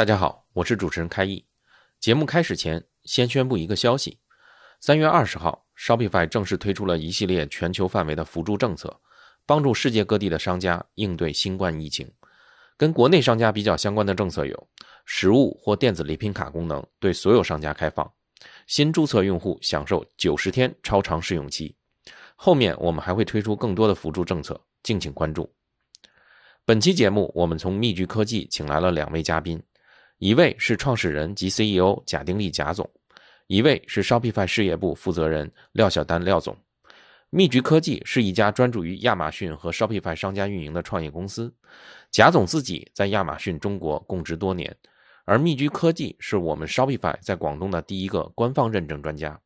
大家好，我是主持人开义。节目开始前，先宣布一个消息：三月二十号，Shopify 正式推出了一系列全球范围的辅助政策，帮助世界各地的商家应对新冠疫情。跟国内商家比较相关的政策有：实物或电子礼品卡功能对所有商家开放，新注册用户享受九十天超长试用期。后面我们还会推出更多的辅助政策，敬请关注。本期节目，我们从密居科技请来了两位嘉宾。一位是创始人及 CEO 贾丁力贾总，一位是 Shopify 事业部负责人廖晓丹廖总。密局科技是一家专注于亚马逊和 Shopify 商家运营的创业公司。贾总自己在亚马逊中国供职多年，而密居科技是我们 Shopify 在广东的第一个官方认证专家。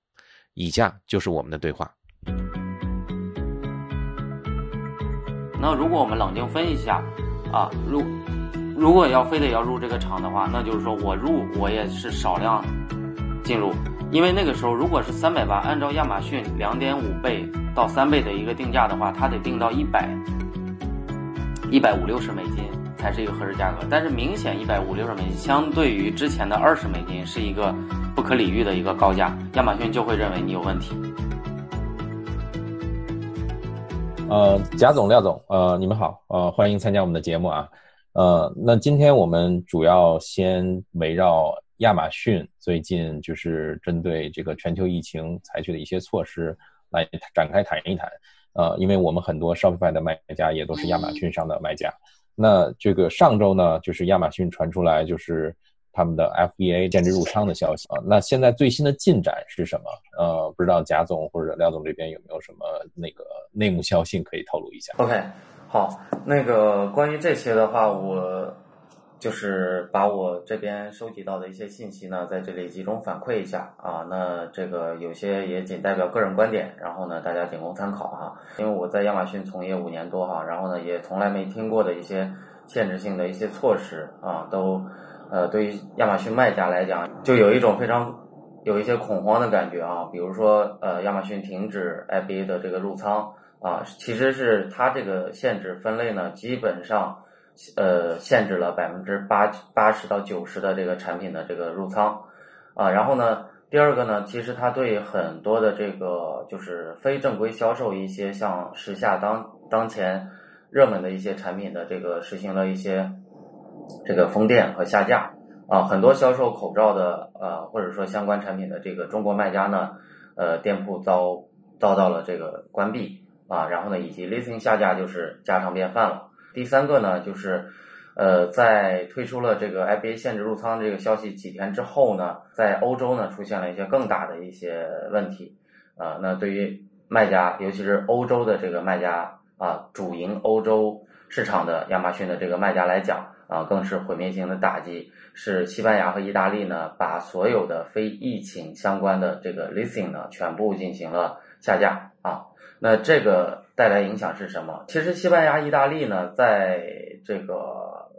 以下就是我们的对话。那如果我们冷静分析一下，啊，如。如果要非得要入这个厂的话，那就是说我入我也是少量进入，因为那个时候如果是三百八，按照亚马逊两点五倍到三倍的一个定价的话，它得定到一百一百五六十美金才是一个合适价格。但是明显一百五六十美金相对于之前的二十美金是一个不可理喻的一个高价，亚马逊就会认为你有问题。呃，贾总、廖总，呃，你们好，呃，欢迎参加我们的节目啊。呃，那今天我们主要先围绕亚马逊最近就是针对这个全球疫情采取的一些措施来展开谈一谈。呃，因为我们很多 Shopify 的卖家也都是亚马逊上的卖家。那这个上周呢，就是亚马逊传出来就是他们的 FBA 限制入仓的消息啊。那现在最新的进展是什么？呃，不知道贾总或者廖总这边有没有什么那个内幕消息可以透露一下？OK。好，那个关于这些的话，我就是把我这边收集到的一些信息呢，在这里集中反馈一下啊。那这个有些也仅代表个人观点，然后呢，大家仅供参考哈。因为我在亚马逊从业五年多哈，然后呢，也从来没听过的一些限制性的一些措施啊，都呃，对于亚马逊卖家来讲，就有一种非常有一些恐慌的感觉啊。比如说呃，亚马逊停止 FBA 的这个入仓。啊，其实是它这个限制分类呢，基本上，呃，限制了百分之八八十到九十的这个产品的这个入仓，啊，然后呢，第二个呢，其实它对很多的这个就是非正规销售一些像时下当当前热门的一些产品的这个实行了一些这个封店和下架，啊，很多销售口罩的呃或者说相关产品的这个中国卖家呢，呃，店铺遭遭到了这个关闭。啊，然后呢，以及 listing 下架就是家常便饭了。第三个呢，就是，呃，在推出了这个 FBA 限制入仓这个消息几天之后呢，在欧洲呢出现了一些更大的一些问题。啊，那对于卖家，尤其是欧洲的这个卖家啊，主营欧洲市场的亚马逊的这个卖家来讲啊，更是毁灭性的打击。是西班牙和意大利呢，把所有的非疫情相关的这个 listing 呢，全部进行了下架啊。那这个带来影响是什么？其实西班牙、意大利呢，在这个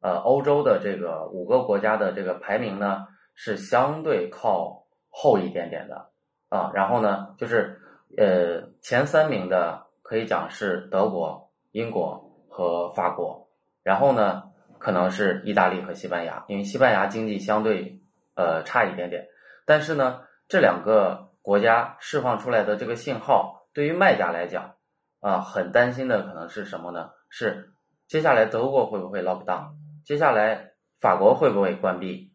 呃欧洲的这个五个国家的这个排名呢，是相对靠后一点点的啊。然后呢，就是呃前三名的可以讲是德国、英国和法国，然后呢可能是意大利和西班牙，因为西班牙经济相对呃差一点点。但是呢，这两个国家释放出来的这个信号。对于卖家来讲，啊，很担心的可能是什么呢？是接下来德国会不会 lock down？接下来法国会不会关闭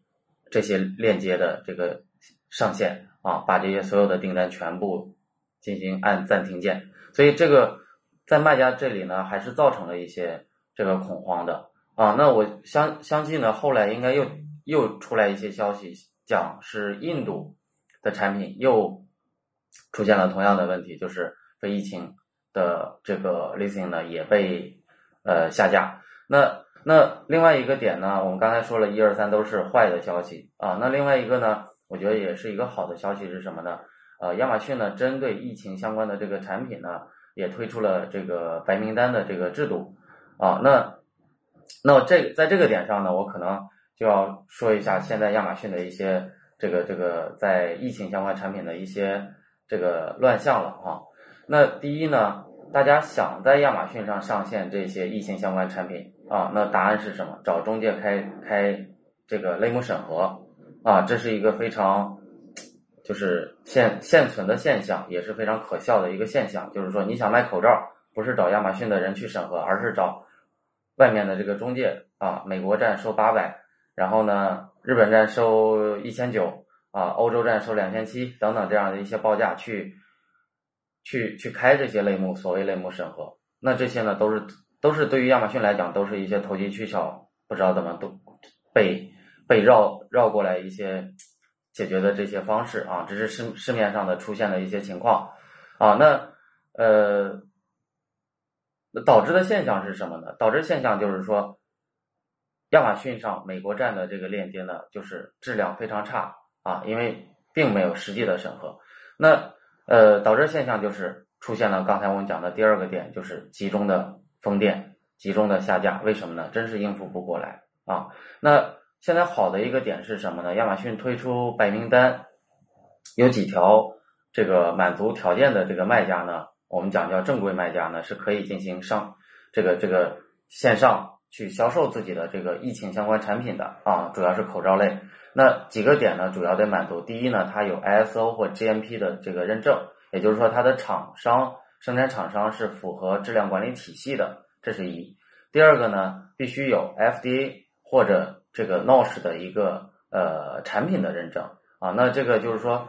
这些链接的这个上线啊？把这些所有的订单全部进行按暂停键。所以这个在卖家这里呢，还是造成了一些这个恐慌的啊。那我相相信呢，后来应该又又出来一些消息，讲是印度的产品又。出现了同样的问题，就是非疫情的这个 listing 呢也被呃下架。那那另外一个点呢，我们刚才说了一二三都是坏的消息啊。那另外一个呢，我觉得也是一个好的消息是什么呢？呃，亚马逊呢，针对疫情相关的这个产品呢，也推出了这个白名单的这个制度啊。那那这在这个点上呢，我可能就要说一下现在亚马逊的一些这个这个在疫情相关产品的一些这个乱象了啊。那第一呢，大家想在亚马逊上上线这些疫情相关产品啊，那答案是什么？找中介开开这个类目审核啊，这是一个非常就是现现存的现象，也是非常可笑的一个现象。就是说，你想卖口罩，不是找亚马逊的人去审核，而是找。外面的这个中介啊，美国站收八百，然后呢，日本站收一千九啊，欧洲站收两千七等等这样的一些报价去，去去开这些类目，所谓类目审核，那这些呢都是都是对于亚马逊来讲都是一些投机取巧，不知道怎么都被被绕绕过来一些解决的这些方式啊，这是市市面上的出现的一些情况啊，那呃。导致的现象是什么呢？导致现象就是说，亚马逊上美国站的这个链接呢，就是质量非常差啊，因为并没有实际的审核。那呃，导致现象就是出现了刚才我们讲的第二个点，就是集中的封店、集中的下架。为什么呢？真是应付不过来啊。那现在好的一个点是什么呢？亚马逊推出白名单，有几条这个满足条件的这个卖家呢？我们讲叫正规卖家呢，是可以进行上这个这个线上去销售自己的这个疫情相关产品的啊，主要是口罩类。那几个点呢，主要得满足。第一呢，它有 ISO 或 GMP 的这个认证，也就是说它的厂商生产厂商是符合质量管理体系的，这是一。第二个呢，必须有 FDA 或者这个 NOSH 的一个呃产品的认证啊。那这个就是说。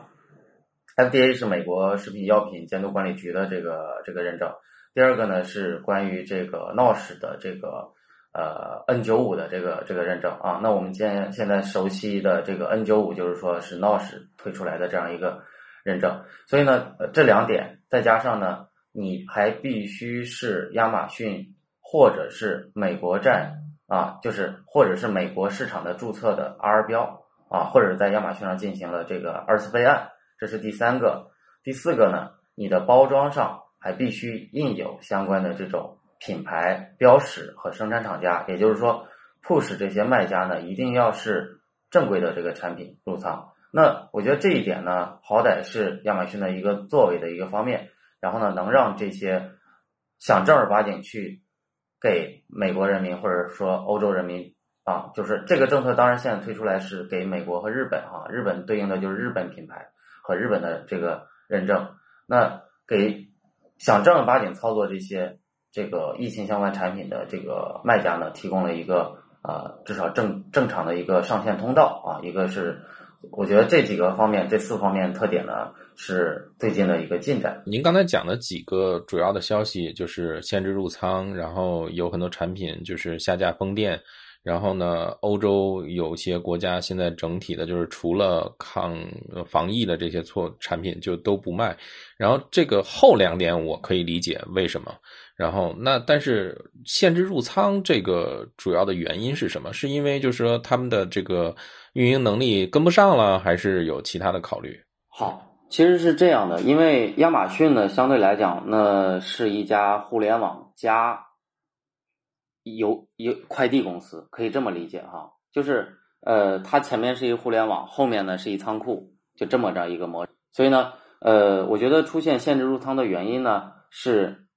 FDA 是美国食品药品监督管理局的这个这个认证。第二个呢是关于这个 NOSH 的这个呃 N95 的这个这个认证啊。那我们现现在熟悉的这个 N95 就是说是 NOSH 推出来的这样一个认证。所以呢，这两点再加上呢，你还必须是亚马逊或者是美国站啊，就是或者是美国市场的注册的 R 标啊，或者在亚马逊上进行了这个二次备案。这是第三个，第四个呢？你的包装上还必须印有相关的这种品牌标识和生产厂家，也就是说，push 这些卖家呢，一定要是正规的这个产品入仓。那我觉得这一点呢，好歹是亚马逊的一个作为的一个方面，然后呢，能让这些想正儿八经去给美国人民或者说欧洲人民啊，就是这个政策，当然现在推出来是给美国和日本哈，日本对应的就是日本品牌。和日本的这个认证，那给想正儿八经操作这些这个疫情相关产品的这个卖家呢，提供了一个呃至少正正常的一个上线通道啊。一个是我觉得这几个方面，这四方面特点呢是最近的一个进展。您刚才讲的几个主要的消息，就是限制入仓，然后有很多产品就是下架封店。然后呢，欧洲有些国家现在整体的就是除了抗防疫的这些措产品就都不卖。然后这个后两点我可以理解为什么。然后那但是限制入仓这个主要的原因是什么？是因为就是说他们的这个运营能力跟不上了，还是有其他的考虑？好，其实是这样的，因为亚马逊呢相对来讲，那是一家互联网加。邮邮快递公司可以这么理解哈，就是呃，它前面是一互联网，后面呢是一仓库，就这么着一个模。所以呢，呃，我觉得出现限制入仓的原因呢，是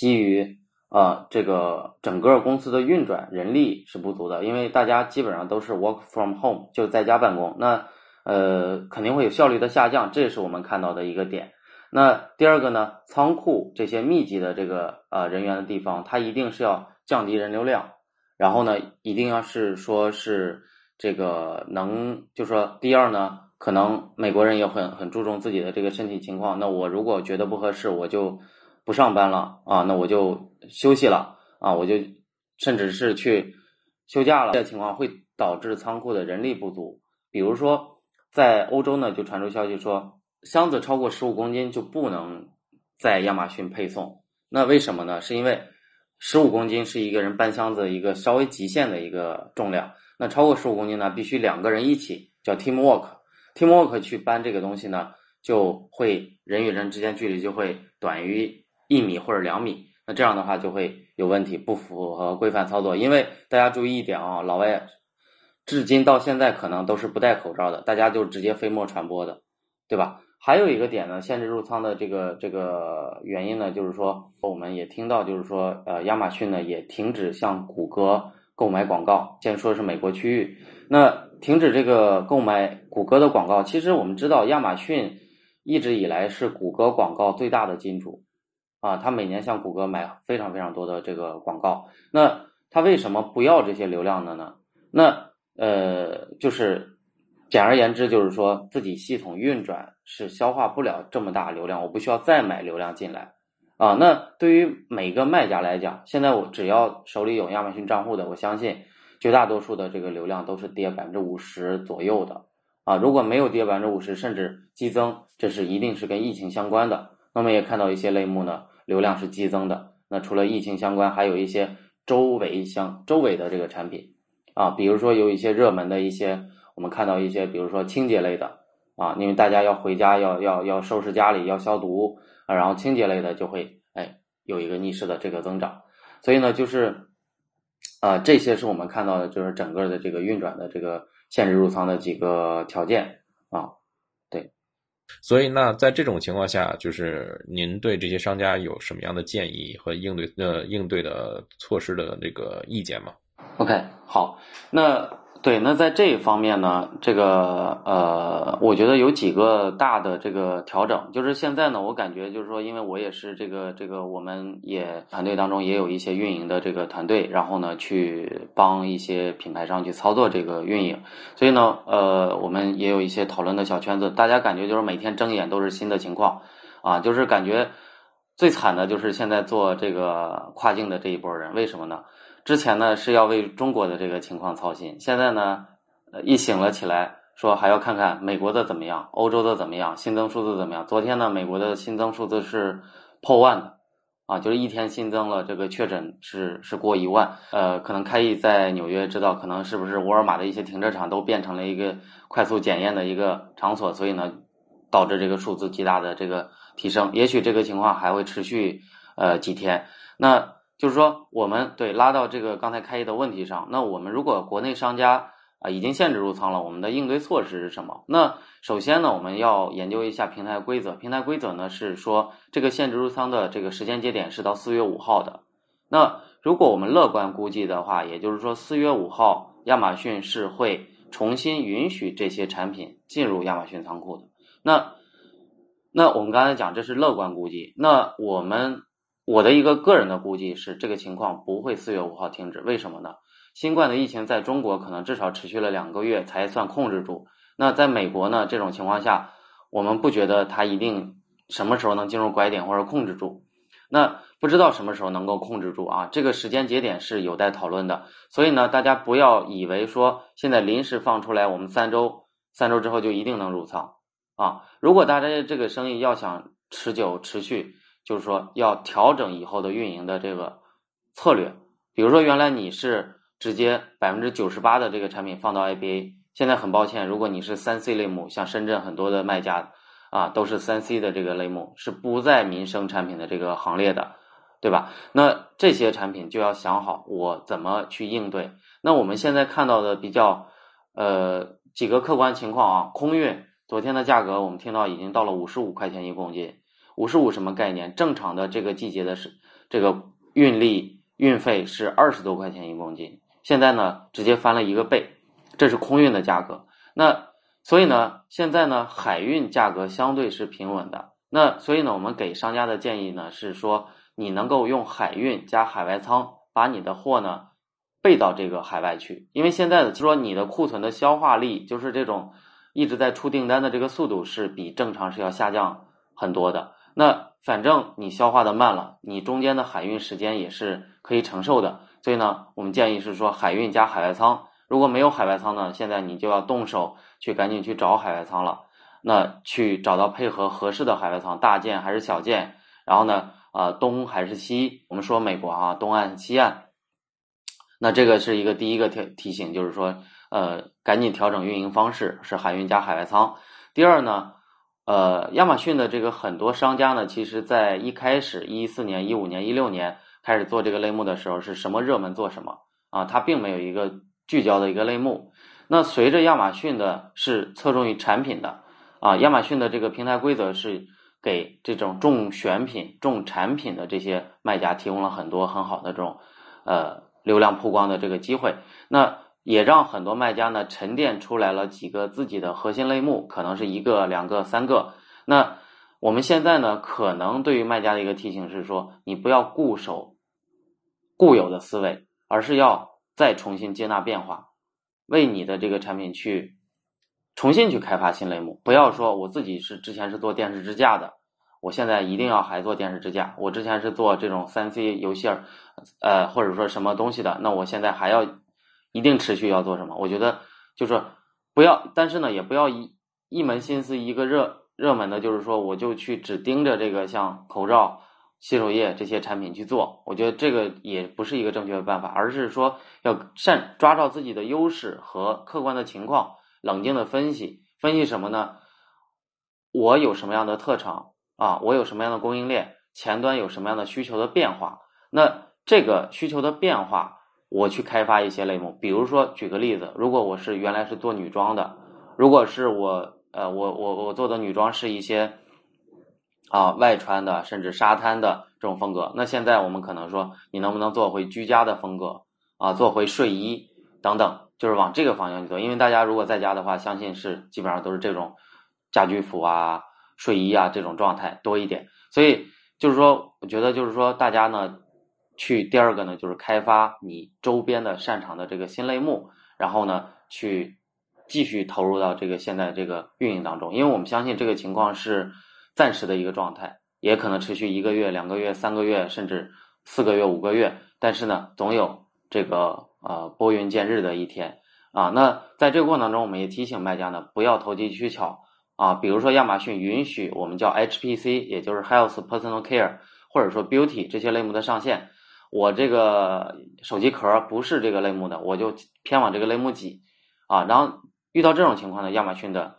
基于啊这个整个公司的运转人力是不足的，因为大家基本上都是 work from home 就在家办公，那呃肯定会有效率的下降，这是我们看到的一个点。那第二个呢，仓库这些密集的这个呃人员的地方，它一定是要。降低人流量，然后呢，一定要是说是这个能，就说第二呢，可能美国人也很很注重自己的这个身体情况。那我如果觉得不合适，我就不上班了啊，那我就休息了啊，我就甚至是去休假了。这情况会导致仓库的人力不足。比如说，在欧洲呢，就传出消息说，箱子超过十五公斤就不能在亚马逊配送。那为什么呢？是因为十五公斤是一个人搬箱子一个稍微极限的一个重量。那超过十五公斤呢，必须两个人一起叫 team work。team work 去搬这个东西呢，就会人与人之间距离就会短于一米或者两米。那这样的话就会有问题，不符合规范操作。因为大家注意一点啊，老外至今到现在可能都是不戴口罩的，大家就直接飞沫传播的，对吧？还有一个点呢，限制入仓的这个这个原因呢，就是说我们也听到，就是说呃，亚马逊呢也停止向谷歌购买广告。先说是美国区域，那停止这个购买谷歌的广告。其实我们知道，亚马逊一直以来是谷歌广告最大的金主。啊，他每年向谷歌买非常非常多的这个广告，那他为什么不要这些流量的呢？那呃，就是简而言之，就是说自己系统运转是消化不了这么大流量，我不需要再买流量进来啊。那对于每个卖家来讲，现在我只要手里有亚马逊账户的，我相信绝大多数的这个流量都是跌百分之五十左右的啊。如果没有跌百分之五十，甚至激增，这是一定是跟疫情相关的。那么也看到一些类目呢。流量是激增的，那除了疫情相关，还有一些周围相周围的这个产品。啊，比如说有一些热门的一些，我们看到一些，比如说清洁类的。啊，因为大家要回家要要要收拾家里要消毒。啊，然后清洁类的就会哎有一个逆势的这个增长，所以呢就是啊这些是我们看到的就是整个的这个运转的这个限制入仓的几个条件。啊。所以，那在这种情况下，就是您对这些商家有什么样的建议和应对呃应对的措施的这个意见吗？OK，好，那。对，那在这一方面呢，这个呃，我觉得有几个大的这个调整，就是现在呢，我感觉就是说，因为我也是这个这个，我们也团队当中也有一些运营的这个团队，然后呢，去帮一些品牌商去操作这个运营，所以呢，呃，我们也有一些讨论的小圈子，大家感觉就是每天睁眼都是新的情况，啊，就是感觉最惨的就是现在做这个跨境的这一波人，为什么呢？之前呢是要为中国的这个情况操心，现在呢，呃，一醒了起来，说还要看看美国的怎么样，欧洲的怎么样，新增数字怎么样？昨天呢，美国的新增数字是破万的，啊，就是一天新增了这个确诊是是过一万，呃，可能开义在纽约知道，可能是不是沃尔玛的一些停车场都变成了一个快速检验的一个场所，所以呢，导致这个数字极大的这个提升，也许这个情况还会持续呃几天，那。就是说，我们对拉到这个刚才开业的问题上，那我们如果国内商家啊已经限制入仓了，我们的应对措施是什么？那首先呢，我们要研究一下平台规则。平台规则呢是说，这个限制入仓的这个时间节点是到四月五号的。那如果我们乐观估计的话，也就是说四月五号，亚马逊是会重新允许这些产品进入亚马逊仓库的。那那我们刚才讲这是乐观估计，那我们。我的一个个人的估计是，这个情况不会四月五号停止。为什么呢？新冠的疫情在中国可能至少持续了两个月才算控制住。那在美国呢？这种情况下，我们不觉得它一定什么时候能进入拐点或者控制住。那不知道什么时候能够控制住啊？这个时间节点是有待讨论的。所以呢，大家不要以为说现在临时放出来，我们三周三周之后就一定能入仓啊！如果大家这个生意要想持久持续，就是说，要调整以后的运营的这个策略。比如说，原来你是直接百分之九十八的这个产品放到 IBA，现在很抱歉，如果你是三 C 类目，像深圳很多的卖家啊，都是三 C 的这个类目，是不在民生产品的这个行列的，对吧？那这些产品就要想好我怎么去应对。那我们现在看到的比较呃几个客观情况啊，空运昨天的价格，我们听到已经到了五十五块钱一公斤。五十五什么概念？正常的这个季节的是这个运力运费是二十多块钱一公斤，现在呢直接翻了一个倍，这是空运的价格。那所以呢，现在呢海运价格相对是平稳的。那所以呢，我们给商家的建议呢是说，你能够用海运加海外仓，把你的货呢备到这个海外去，因为现在的就说你的库存的消化力，就是这种一直在出订单的这个速度是比正常是要下降很多的。那反正你消化的慢了，你中间的海运时间也是可以承受的，所以呢，我们建议是说海运加海外仓。如果没有海外仓呢，现在你就要动手去赶紧去找海外仓了。那去找到配合合适的海外仓，大件还是小件，然后呢，啊东还是西？我们说美国啊，东岸西岸。那这个是一个第一个提提醒，就是说，呃，赶紧调整运营方式，是海运加海外仓。第二呢，呃，亚马逊的这个很多商家呢，其实在一开始一四年、一五年、一六年开始做这个类目的时候，是什么热门做什么啊？它并没有一个聚焦的一个类目。那随着亚马逊的是侧重于产品的啊，亚马逊的这个平台规则是给这种重选品、重产品的这些卖家提供了很多很好的这种呃。流量曝光的这个机会，那也让很多卖家呢沉淀出来了几个自己的核心类目，可能是一个、两个、三个。那我们现在呢，可能对于卖家的一个提醒是说，你不要固守固有的思维，而是要再重新接纳变化，为你的这个产品去重新去开发新类目。不要说我自己是之前是做电视支架的。我现在一定要还做电视支架。我之前是做这种三 C 游戏儿，呃，或者说什么东西的。那我现在还要一定持续要做什么？我觉得就是不要，但是呢，也不要一一门心思一个热热门的，就是说我就去只盯着这个像口罩、洗手液这些产品去做。我觉得这个也不是一个正确的办法，而是说要善抓到自己的优势和客观的情况，冷静的分析。分析什么呢？我有什么样的特长？啊，我有什么样的供应链？前端有什么样的需求的变化？那这个需求的变化，我去开发一些类目。比如说，举个例子，如果我是原来是做女装的，如果是我，呃，我我我做的女装是一些啊外穿的，甚至沙滩的这种风格，那现在我们可能说，你能不能做回居家的风格啊？做回睡衣等等，就是往这个方向去做。因为大家如果在家的话，相信是基本上都是这种家居服啊。睡衣啊，这种状态多一点，所以就是说，我觉得就是说，大家呢，去第二个呢，就是开发你周边的擅长的这个新类目，然后呢，去继续投入到这个现在这个运营当中，因为我们相信这个情况是暂时的一个状态，也可能持续一个月、两个月、三个月，甚至四个月、五个月，但是呢，总有这个呃拨云见日的一天啊。那在这个过程当中，我们也提醒卖家呢，不要投机取巧。啊，比如说亚马逊允许我们叫 HPC，也就是 Health Personal Care，或者说 Beauty 这些类目的上线。我这个手机壳不是这个类目的，我就偏往这个类目挤。啊，然后遇到这种情况呢，亚马逊的，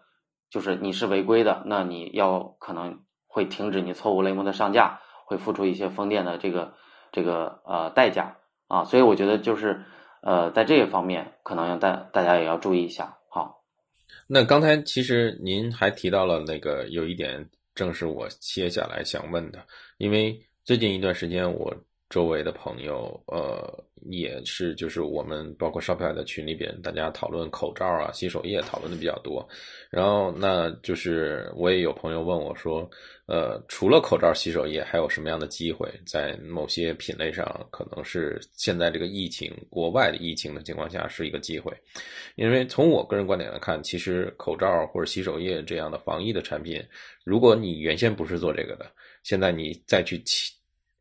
就是你是违规的，那你要可能会停止你错误类目的上架，会付出一些封店的这个这个呃代价啊。所以我觉得就是呃在这一方面，可能要大大家也要注意一下。好那刚才其实您还提到了那个有一点，正是我接下来想问的，因为最近一段时间我周围的朋友，呃，也是就是我们包括 Shopify 的群里边，大家讨论口罩啊、洗手液讨论的比较多，然后那就是我也有朋友问我说。呃，除了口罩、洗手液，还有什么样的机会？在某些品类上，可能是现在这个疫情、国外的疫情的情况下是一个机会。因为从我个人观点来看，其实口罩或者洗手液这样的防疫的产品，如果你原先不是做这个的，现在你再去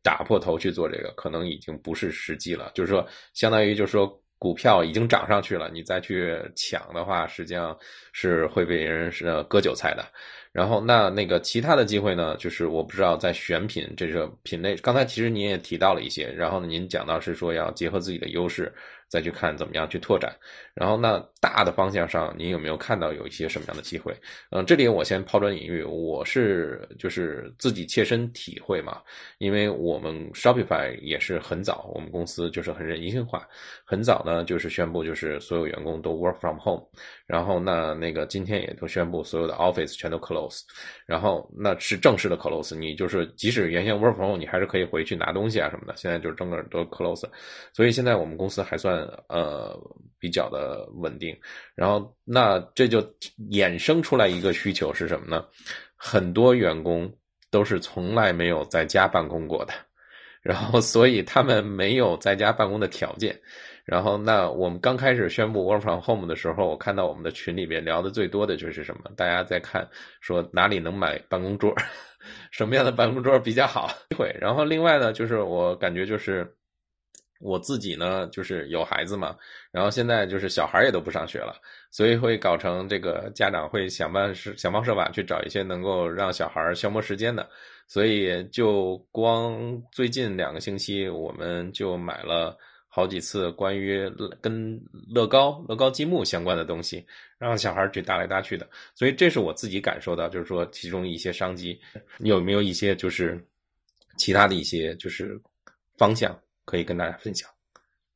打破头去做这个，可能已经不是时机了。就是说，相当于就是说，股票已经涨上去了，你再去抢的话，实际上是会被人是割韭菜的。然后那那个其他的机会呢？就是我不知道在选品这个品类，刚才其实您也提到了一些。然后呢，您讲到是说要结合自己的优势。再去看怎么样去拓展，然后那大的方向上，您有没有看到有一些什么样的机会？嗯，这里我先抛砖引玉，我是就是自己切身体会嘛，因为我们 Shopify 也是很早，我们公司就是很人性化，很早呢就是宣布就是所有员工都 work from home，然后那那个今天也都宣布所有的 office 全都 close，然后那是正式的 close，你就是即使原先 work from home，你还是可以回去拿东西啊什么的，现在就是整个都 close，所以现在我们公司还算。呃，比较的呃稳定，然后那这就衍生出来一个需求是什么呢？很多员工都是从来没有在家办公过的，然后所以他们没有在家办公的条件。然后那我们刚开始宣布 work from home 的时候，我看到我们的群里边聊的最多的就是什么？大家在看说哪里能买办公桌，什么样的办公桌比较好？会。然后另外呢，就是我感觉就是。我自己呢，就是有孩子嘛，然后现在就是小孩也都不上学了，所以会搞成这个家长会想办是想方设法去找一些能够让小孩消磨时间的，所以就光最近两个星期，我们就买了好几次关于跟乐高、乐高积木相关的东西，让小孩去搭来搭去的，所以这是我自己感受到，就是说其中一些商机，有没有一些就是其他的一些就是方向？可以跟大家分享。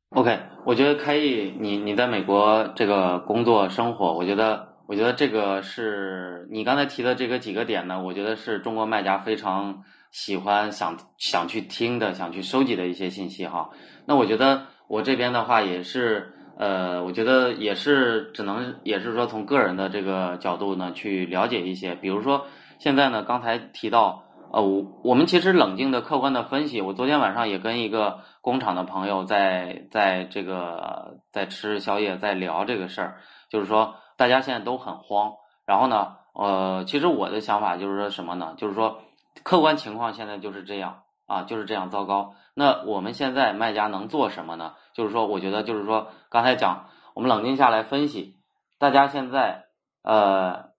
OK，我觉得开毅，你你在美国这个工作生活，我觉得我觉得这个是你刚才提的这个几个点呢，我觉得是中国卖家非常喜欢想想去听的，想去收集的一些信息哈。那我觉得我这边的话也是，呃，我觉得也是只能也是说从个人的这个角度呢去了解一些，比如说现在呢刚才提到。呃，我我们其实冷静的、客观的分析。我昨天晚上也跟一个工厂的朋友在在这个在吃宵夜，在聊这个事儿，就是说大家现在都很慌。然后呢，呃，其实我的想法就是说什么呢？就是说客观情况现在就是这样啊，就是这样糟糕。那我们现在卖家能做什么呢？就是说，我觉得就是说，刚才讲，我们冷静下来分析，大家现在呃。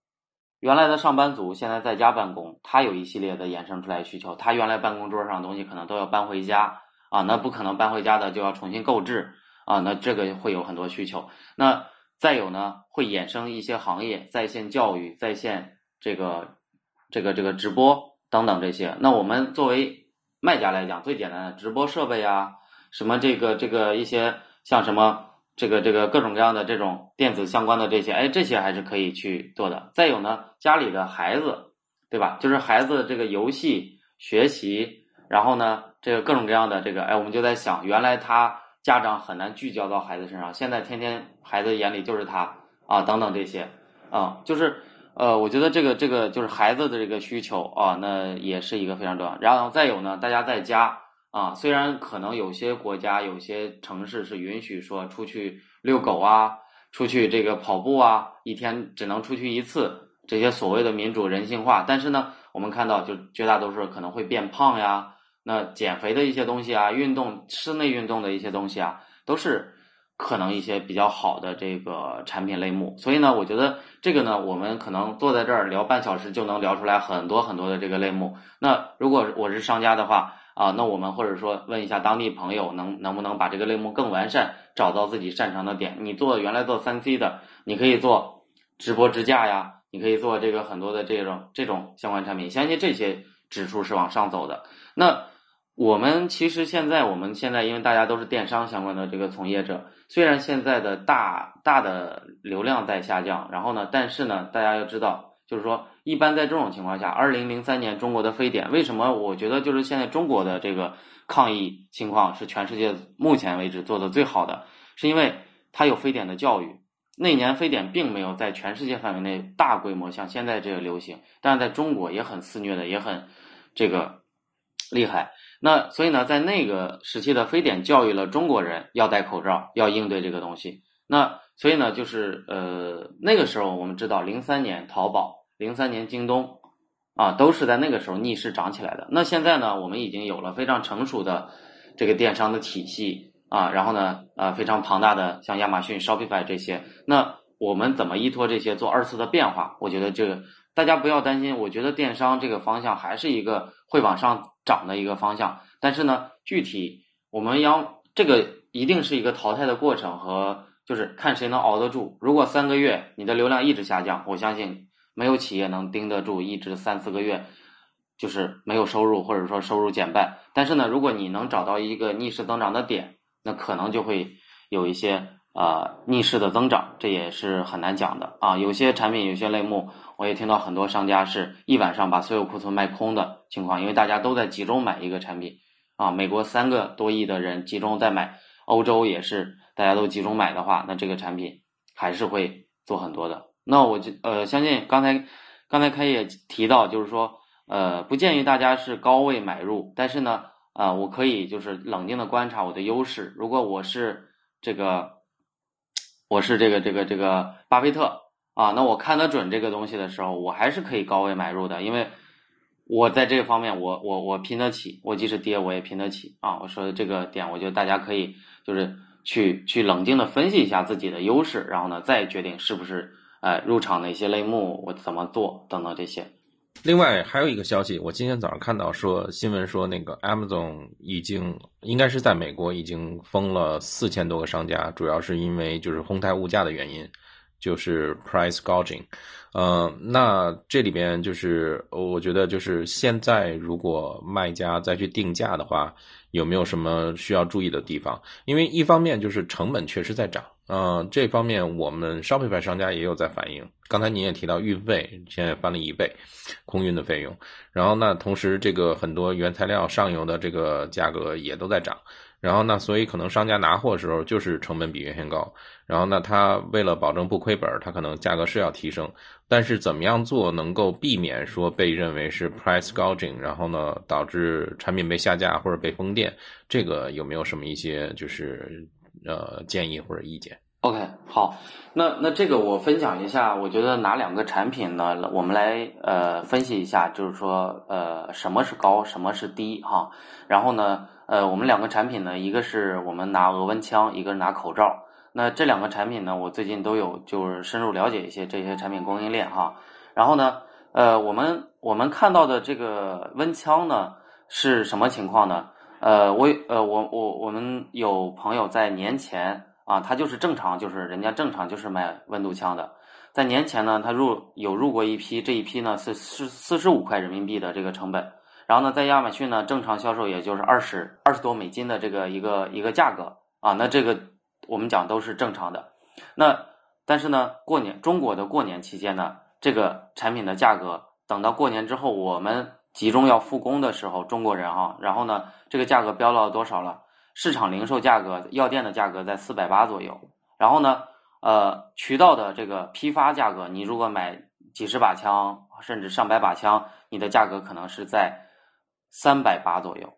原来的上班族现在在家办公，他有一系列的衍生出来需求。他原来办公桌上的东西可能都要搬回家啊，那不可能搬回家的就要重新购置啊，那这个会有很多需求。那再有呢，会衍生一些行业，在线教育、在线这个这个这个直播等等这些。那我们作为卖家来讲，最简单的直播设备啊，什么这个这个一些像什么。这个这个各种各样的这种电子相关的这些，哎，这些还是可以去做的。再有呢，家里的孩子，对吧？就是孩子这个游戏学习，然后呢，这个各种各样的这个，哎，我们就在想，原来他家长很难聚焦到孩子身上，现在天天孩子眼里就是他啊，等等这些啊，就是呃，我觉得这个这个就是孩子的这个需求啊，那也是一个非常重要。然后再有呢，大家在家。啊，虽然可能有些国家、有些城市是允许说出去遛狗啊、出去这个跑步啊，一天只能出去一次，这些所谓的民主人性化，但是呢，我们看到就绝大多数可能会变胖呀，那减肥的一些东西啊，运动室内运动的一些东西啊，都是可能一些比较好的这个产品类目。所以呢，我觉得这个呢，我们可能坐在这儿聊半小时就能聊出来很多很多的这个类目。那如果我是商家的话，啊，那我们或者说问一下当地朋友，能能不能把这个类目更完善，找到自己擅长的点？你做原来做三 C 的，你可以做直播支架呀，你可以做这个很多的这种这种相关产品，相信这些指数是往上走的。那我们其实现在，我们现在因为大家都是电商相关的这个从业者，虽然现在的大大的流量在下降，然后呢，但是呢，大家要知道。就是说，一般在这种情况下，二零零三年中国的非典，为什么我觉得就是现在中国的这个抗疫情况是全世界目前为止做的最好的，是因为它有非典的教育。那年非典并没有在全世界范围内大规模像现在这个流行，但是在中国也很肆虐的，也很这个厉害。那所以呢，在那个时期的非典教育了中国人要戴口罩，要应对这个东西。那所以呢，就是呃那个时候我们知道，零三年淘宝，零三年京东，啊都是在那个时候逆势涨起来的。那现在呢，我们已经有了非常成熟的这个电商的体系啊，然后呢，呃非常庞大的像亚马逊、Shopify 这些。那我们怎么依托这些做二次的变化？我觉得这个大家不要担心，我觉得电商这个方向还是一个会往上涨的一个方向。但是呢，具体我们要这个一定是一个淘汰的过程和。就是看谁能熬得住。如果三个月你的流量一直下降，我相信没有企业能盯得住一直三四个月，就是没有收入或者说收入减半。但是呢，如果你能找到一个逆势增长的点，那可能就会有一些啊逆势的增长，这也是很难讲的啊。有些产品、有些类目，我也听到很多商家是一晚上把所有库存卖空的情况，因为大家都在集中买一个产品啊。美国三个多亿的人集中在买，欧洲也是。大家都集中买的话，那这个产品还是会做很多的。那我就呃相信刚才刚才开业提到，就是说呃不建议大家是高位买入，但是呢啊我可以就是冷静的观察我的优势。如果我是这个我是这个这个这个巴菲特啊，那我看得准这个东西的时候，我还是可以高位买入的，因为我在这个方面，我我我拼得起，我即使跌我也拼得起啊！我说的这个点，我觉得大家可以就是去去冷静的分析一下自己的优势，然后呢再决定是不是呃入场的一些类目，我怎么做等等这些。另外还有一个消息，我今天早上看到说新闻说那个 Amazon 已经应该是在美国已经封了四千多个商家，主要是因为就是哄抬物价的原因。就是 price gouging，呃，那这里边就是我觉得就是现在如果卖家再去定价的话，有没有什么需要注意的地方？因为一方面就是成本确实在涨，呃，这方面我们 Shopify 商家也有在反映。刚才您也提到运费现在翻了一倍，空运的费用，然后呢，同时这个很多原材料上游的这个价格也都在涨。然后呢，所以可能商家拿货的时候就是成本比原先高。然后呢，他为了保证不亏本，他可能价格是要提升。但是怎么样做能够避免说被认为是 price gouging，然后呢导致产品被下架或者被封店？这个有没有什么一些就是呃建议或者意见？OK，好，那那这个我分享一下，我觉得哪两个产品呢？我们来呃分析一下，就是说呃什么是高，什么是低哈。然后呢？呃，我们两个产品呢，一个是我们拿额温枪，一个是拿口罩。那这两个产品呢，我最近都有就是深入了解一些这些产品供应链哈。然后呢，呃，我们我们看到的这个温枪呢是什么情况呢？呃，我呃我我我们有朋友在年前啊，他就是正常，就是人家正常就是卖温度枪的，在年前呢，他入有入过一批，这一批呢是四四十五块人民币的这个成本。然后呢，在亚马逊呢，正常销售也就是二十二十多美金的这个一个一个价格啊，那这个我们讲都是正常的。那但是呢，过年中国的过年期间呢，这个产品的价格等到过年之后，我们集中要复工的时候，中国人啊，然后呢，这个价格飙到多少了？市场零售价格，药店的价格在四百八左右。然后呢，呃，渠道的这个批发价格，你如果买几十把枪，甚至上百把枪，你的价格可能是在。三百八左右，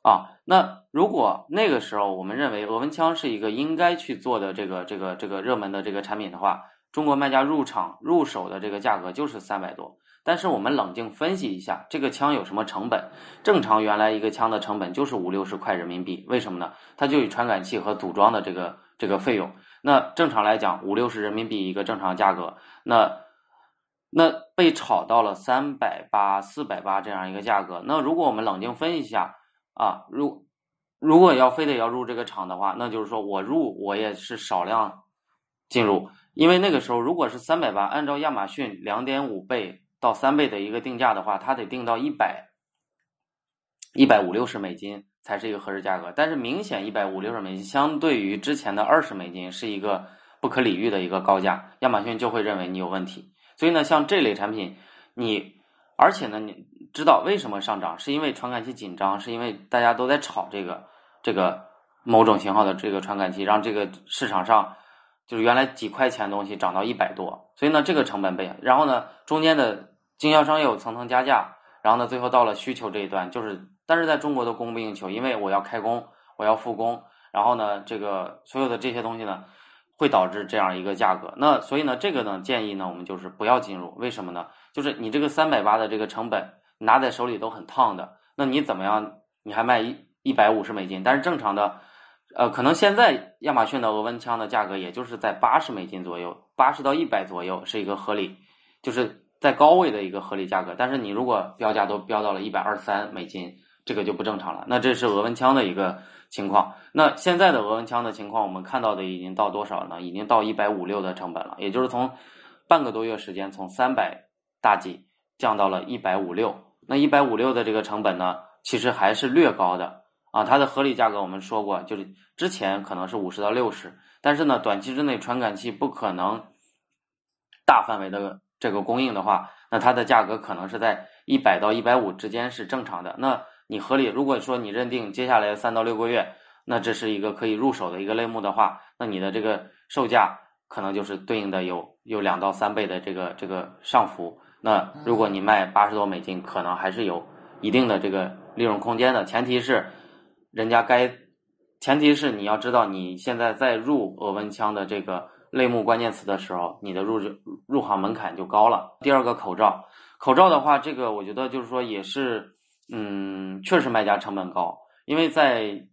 啊，那如果那个时候我们认为额温枪是一个应该去做的这个这个这个热门的这个产品的话，中国卖家入场入手的这个价格就是三百多。但是我们冷静分析一下，这个枪有什么成本？正常原来一个枪的成本就是五六十块人民币，为什么呢？它就有传感器和组装的这个这个费用。那正常来讲，五六十人民币一个正常价格，那。那被炒到了三百八、四百八这样一个价格。那如果我们冷静分析一下啊，如如果要非得要入这个厂的话，那就是说我入我也是少量进入，因为那个时候如果是三百八，按照亚马逊两点五倍到三倍的一个定价的话，它得定到一百一百五六十美金才是一个合适价格。但是明显一百五六十美金相对于之前的二十美金是一个不可理喻的一个高价，亚马逊就会认为你有问题。所以呢，像这类产品，你而且呢，你知道为什么上涨？是因为传感器紧张，是因为大家都在炒这个这个某种型号的这个传感器，让这个市场上就是原来几块钱东西涨到一百多。所以呢，这个成本被，然后呢，中间的经销商又层层加价，然后呢，最后到了需求这一段，就是但是在中国的供不应求，因为我要开工，我要复工，然后呢，这个所有的这些东西呢。会导致这样一个价格，那所以呢，这个呢建议呢，我们就是不要进入。为什么呢？就是你这个三百八的这个成本拿在手里都很烫的，那你怎么样？你还卖一一百五十美金？但是正常的，呃，可能现在亚马逊的额温枪的价格也就是在八十美金左右，八十到一百左右是一个合理，就是在高位的一个合理价格。但是你如果标价都标到了一百二三美金，这个就不正常了。那这是额温枪的一个。情况，那现在的额温枪的情况，我们看到的已经到多少呢？已经到一百五六的成本了，也就是从半个多月时间，从三百大几降到了一百五六。那一百五六的这个成本呢，其实还是略高的啊。它的合理价格我们说过，就是之前可能是五十到六十，但是呢，短期之内传感器不可能大范围的这个供应的话，那它的价格可能是在一百到一百五之间是正常的。那你合理，如果说你认定接下来三到六个月，那这是一个可以入手的一个类目的话，那你的这个售价可能就是对应的有有两到三倍的这个这个上浮。那如果你卖八十多美金，可能还是有一定的这个利润空间的。前提是人家该，前提是你要知道你现在在入额温枪的这个类目关键词的时候，你的入入行门槛就高了。第二个口罩，口罩的话，这个我觉得就是说也是，嗯，确实卖家成本高，因为在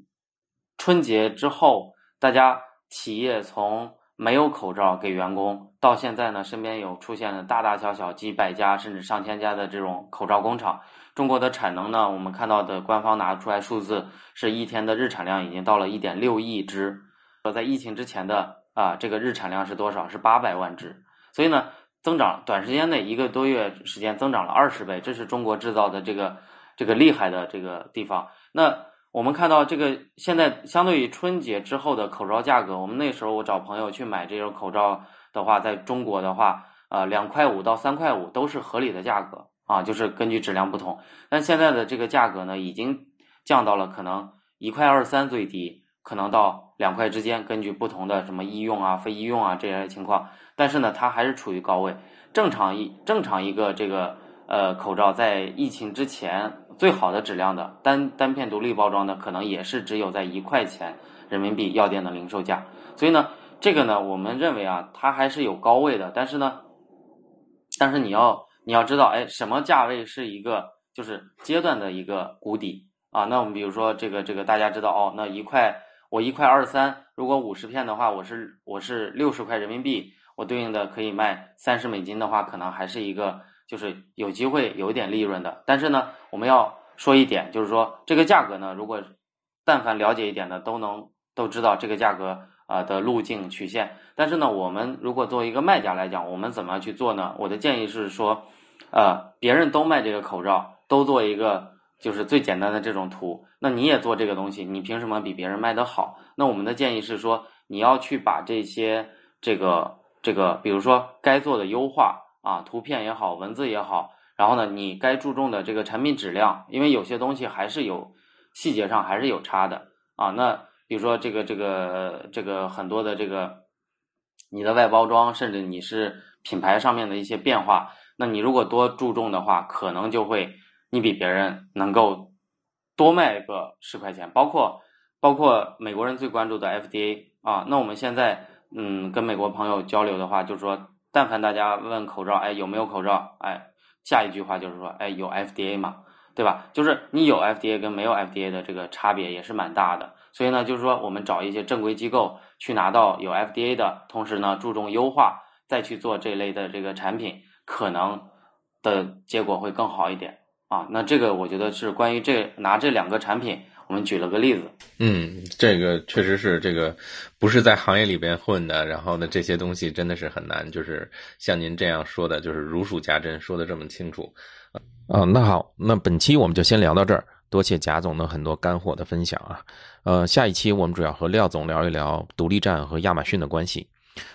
春节之后，大家企业从没有口罩给员工，到现在呢，身边有出现了大大小小几百家甚至上千家的这种口罩工厂。中国的产能呢，我们看到的官方拿出来数字是一天的日产量已经到了一点六亿只。呃，在疫情之前的啊，这个日产量是多少？是八百万只。所以呢，增长短时间内一个多月时间增长了二十倍，这是中国制造的这个这个厉害的这个地方。那我们看到这个现在相对于春节之后的口罩价格，我们那时候我找朋友去买这种口罩的话，在中国的话，呃，两块五到三块五都是合理的价格啊，就是根据质量不同。但现在的这个价格呢，已经降到了可能一块二三最低。可能到两块之间，根据不同的什么医用啊、非医用啊这些情况，但是呢，它还是处于高位。正常一正常一个这个呃口罩，在疫情之前最好的质量的单单片独立包装的，可能也是只有在一块钱人民币药店的零售价。所以呢，这个呢，我们认为啊，它还是有高位的。但是呢，但是你要你要知道，哎，什么价位是一个就是阶段的一个谷底啊？那我们比如说这个这个大家知道哦，那一块。我一块二三，如果五十片的话，我是我是六十块人民币，我对应的可以卖三十美金的话，可能还是一个就是有机会有一点利润的。但是呢，我们要说一点，就是说这个价格呢，如果但凡了解一点的都能都知道这个价格啊的路径曲线。但是呢，我们如果作为一个卖家来讲，我们怎么去做呢？我的建议是说，呃，别人都卖这个口罩，都做一个。就是最简单的这种图，那你也做这个东西，你凭什么比别人卖得好？那我们的建议是说，你要去把这些这个这个，比如说该做的优化啊，图片也好，文字也好，然后呢，你该注重的这个产品质量，因为有些东西还是有细节上还是有差的啊。那比如说这个这个这个很多的这个你的外包装，甚至你是品牌上面的一些变化，那你如果多注重的话，可能就会。你比别人能够多卖个十块钱，包括包括美国人最关注的 FDA 啊，那我们现在嗯跟美国朋友交流的话，就是说，但凡大家问口罩，哎有没有口罩，哎下一句话就是说，哎有 FDA 嘛，对吧？就是你有 FDA 跟没有 FDA 的这个差别也是蛮大的，所以呢，就是说我们找一些正规机构去拿到有 FDA 的，同时呢注重优化，再去做这类的这个产品，可能的结果会更好一点。啊，那这个我觉得是关于这拿这两个产品，我们举了个例子。嗯，这个确实是这个不是在行业里边混的，然后呢，这些东西真的是很难，就是像您这样说的，就是如数家珍，说的这么清楚。啊，那好，那本期我们就先聊到这儿，多谢贾总的很多干货的分享啊。呃，下一期我们主要和廖总聊一聊独立站和亚马逊的关系。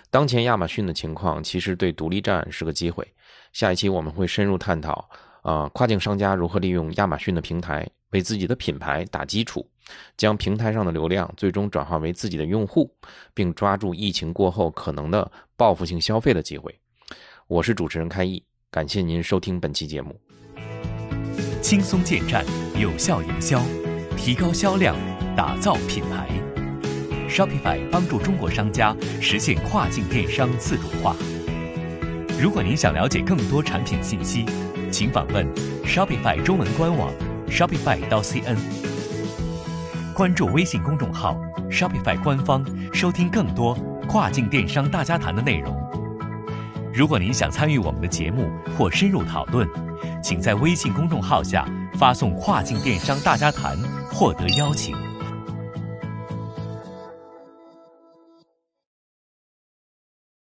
当前亚马逊的情况其实对独立站是个机会。下一期我们会深入探讨。啊，跨境商家如何利用亚马逊的平台为自己的品牌打基础，将平台上的流量最终转化为自己的用户，并抓住疫情过后可能的报复性消费的机会。我是主持人开义，感谢您收听本期节目。轻松建站，有效营销，提高销量，打造品牌。Shopify 帮助中国商家实现跨境电商自主化。如果您想了解更多产品信息，请访问 Shopify 中文官网 Shopify 到 CN，关注微信公众号 Shopify 官方，收听更多跨境电商大家谈的内容。如果您想参与我们的节目或深入讨论，请在微信公众号下发送“跨境电商大家谈”获得邀请。